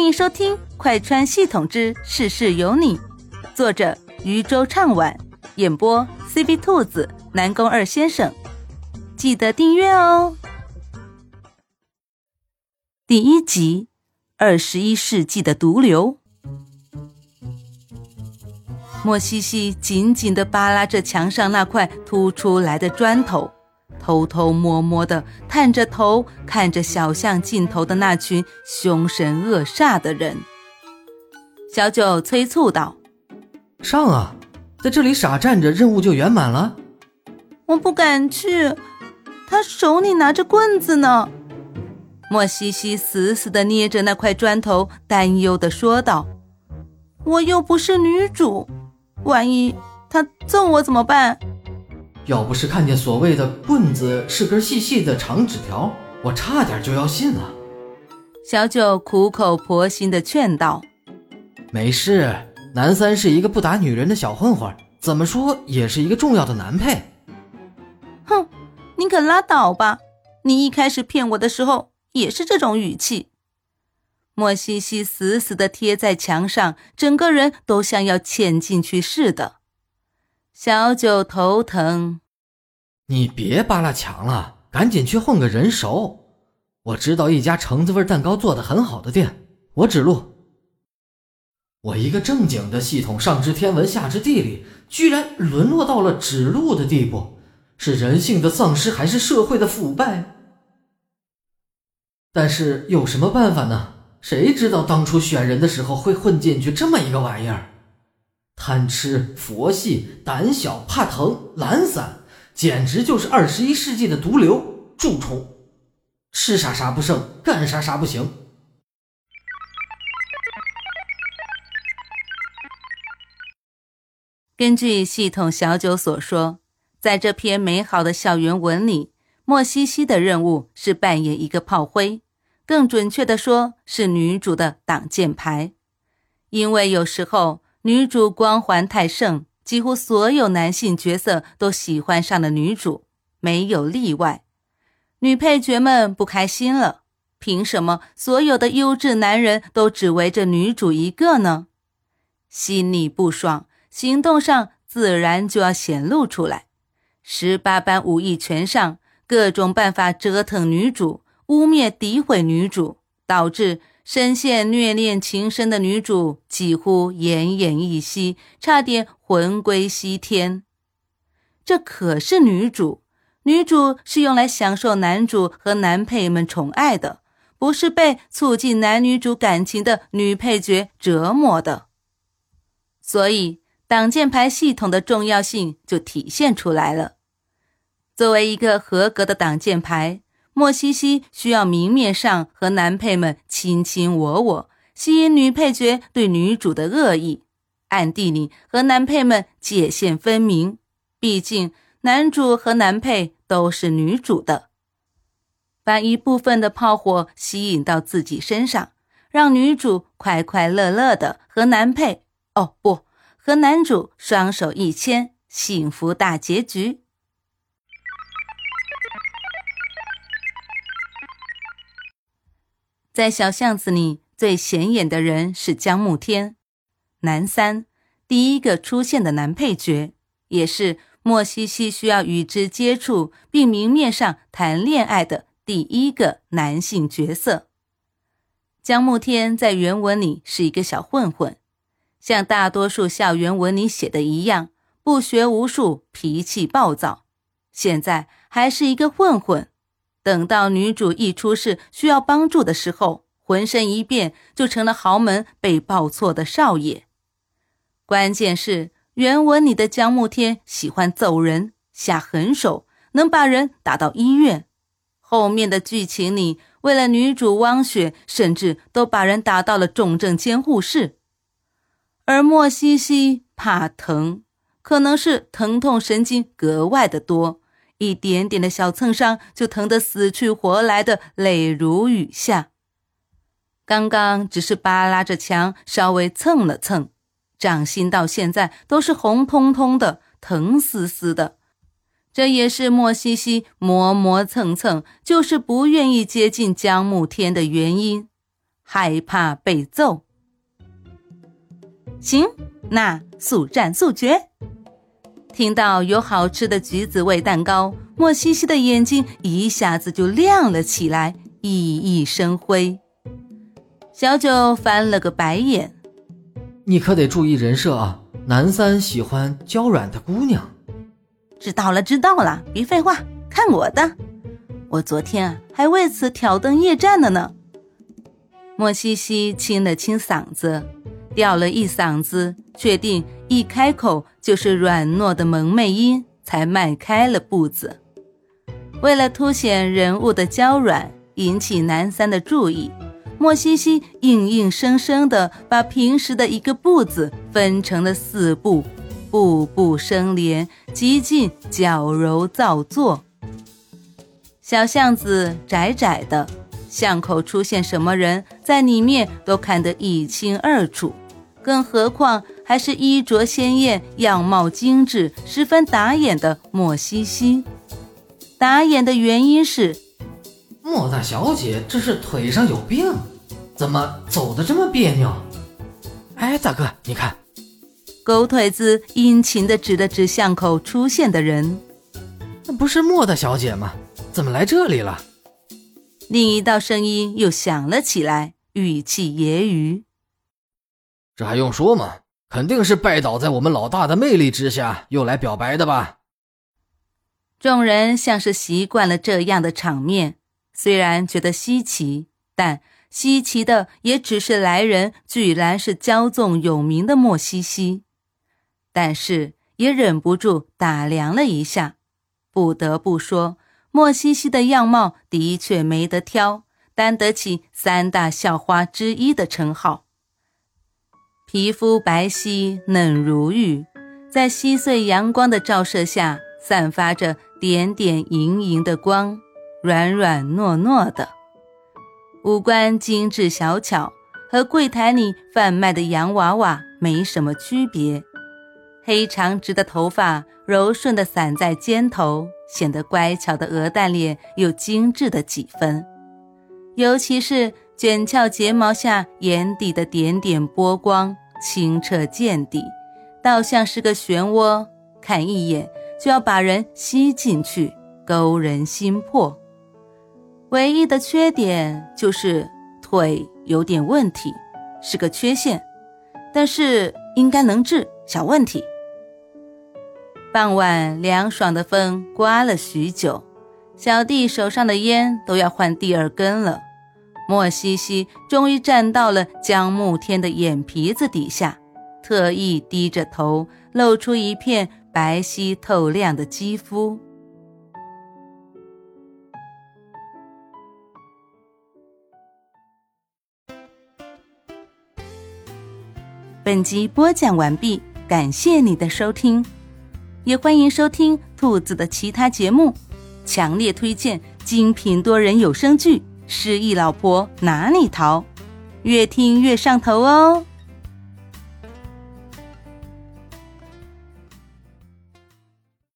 欢迎收听《快穿系统之事事有你》，作者渔舟唱晚，演播 CB 兔子、南宫二先生。记得订阅哦。第一集：二十一世纪的毒瘤。莫西西紧紧地扒拉着墙上那块凸出来的砖头。偷偷摸摸的探着头看着小巷尽头的那群凶神恶煞的人，小九催促道：“上啊，在这里傻站着，任务就圆满了。”我不敢去，他手里拿着棍子呢。莫西西死死的捏着那块砖头，担忧的说道：“我又不是女主，万一他揍我怎么办？”要不是看见所谓的棍子是根细细的长纸条，我差点就要信了。小九苦口婆心的劝道：“没事，南三是一个不打女人的小混混，怎么说也是一个重要的男配。”哼，你可拉倒吧！你一开始骗我的时候也是这种语气。莫西西死死的贴在墙上，整个人都像要嵌进去似的。小九头疼，你别扒拉墙了，赶紧去混个人熟。我知道一家橙子味蛋糕做的很好的店，我指路。我一个正经的系统，上知天文下知地理，居然沦落到了指路的地步，是人性的丧失还是社会的腐败？但是有什么办法呢？谁知道当初选人的时候会混进去这么一个玩意儿？贪吃、佛系、胆小、怕疼、懒散，简直就是二十一世纪的毒瘤蛀虫，吃啥啥不剩，干啥啥不行。根据系统小九所说，在这篇美好的校园文里，莫西西的任务是扮演一个炮灰，更准确的说是女主的挡箭牌，因为有时候。女主光环太盛，几乎所有男性角色都喜欢上了女主，没有例外。女配角们不开心了，凭什么所有的优质男人都只围着女主一个呢？心里不爽，行动上自然就要显露出来。十八般武艺全上，各种办法折腾女主，污蔑诋毁女主，导致。深陷虐恋情深的女主几乎奄奄一息，差点魂归西天。这可是女主，女主是用来享受男主和男配们宠爱的，不是被促进男女主感情的女配角折磨的。所以，挡箭牌系统的重要性就体现出来了。作为一个合格的挡箭牌。莫西西需要明面上和男配们卿卿我我，吸引女配角对女主的恶意；暗地里和男配们界限分明。毕竟男主和男配都是女主的，把一部分的炮火吸引到自己身上，让女主快快乐乐的和男配哦不，和男主双手一牵，幸福大结局。在小巷子里最显眼的人是江慕天，男三，第一个出现的男配角，也是莫西西需要与之接触并明面上谈恋爱的第一个男性角色。江慕天在原文里是一个小混混，像大多数校园文里写的一样，不学无术，脾气暴躁，现在还是一个混混。等到女主一出事需要帮助的时候，浑身一变就成了豪门被抱错的少爷。关键是原文里的江慕天喜欢揍人、下狠手，能把人打到医院。后面的剧情里，为了女主汪雪，甚至都把人打到了重症监护室。而莫西西怕疼，可能是疼痛神经格外的多。一点点的小蹭伤就疼得死去活来的泪如雨下。刚刚只是扒拉着墙稍微蹭了蹭，掌心到现在都是红彤彤的，疼丝丝的。这也是莫西西磨磨蹭蹭，就是不愿意接近江慕天的原因。害怕被揍。行，那速战速决。听到有好吃的橘子味蛋糕，莫西西的眼睛一下子就亮了起来，熠熠生辉。小九翻了个白眼：“你可得注意人设啊！男三喜欢娇软的姑娘。”知道了，知道了，别废话，看我的！我昨天啊还为此挑灯夜战了呢。莫西西清了清嗓子，吊了一嗓子，确定一开口就是软糯的萌妹音，才迈开了步子。为了凸显人物的娇软，引起男三的注意，莫西西硬硬生生的把平时的一个步子分成了四步，步步生莲，极尽矫揉造作。小巷子窄窄的。巷口出现什么人，在里面都看得一清二楚，更何况还是衣着鲜艳、样貌精致、十分打眼的莫西西。打眼的原因是，莫大小姐这是腿上有病，怎么走的这么别扭？哎，大哥，你看，狗腿子殷勤地指了指巷口出现的人，那不是莫大小姐吗？怎么来这里了？另一道声音又响了起来，语气揶揄：“这还用说吗？肯定是拜倒在我们老大的魅力之下，又来表白的吧？”众人像是习惯了这样的场面，虽然觉得稀奇，但稀奇的也只是来人居然是骄纵有名的莫西西，但是也忍不住打量了一下，不得不说。莫西西的样貌的确没得挑，担得起三大校花之一的称号。皮肤白皙嫩如玉，在稀碎阳光的照射下，散发着点点莹莹的光，软软糯糯的。五官精致小巧，和柜台里贩卖的洋娃娃没什么区别。黑长直的头发柔顺地散在肩头。显得乖巧的鹅蛋脸又精致的几分，尤其是卷翘睫毛下眼底的点点波光，清澈见底，倒像是个漩涡，看一眼就要把人吸进去，勾人心魄。唯一的缺点就是腿有点问题，是个缺陷，但是应该能治，小问题。傍晚，凉爽的风刮了许久，小弟手上的烟都要换第二根了。莫西西终于站到了江慕天的眼皮子底下，特意低着头，露出一片白皙透亮的肌肤。本集播讲完毕，感谢你的收听。也欢迎收听兔子的其他节目，强烈推荐精品多人有声剧《失忆老婆哪里逃》，越听越上头哦。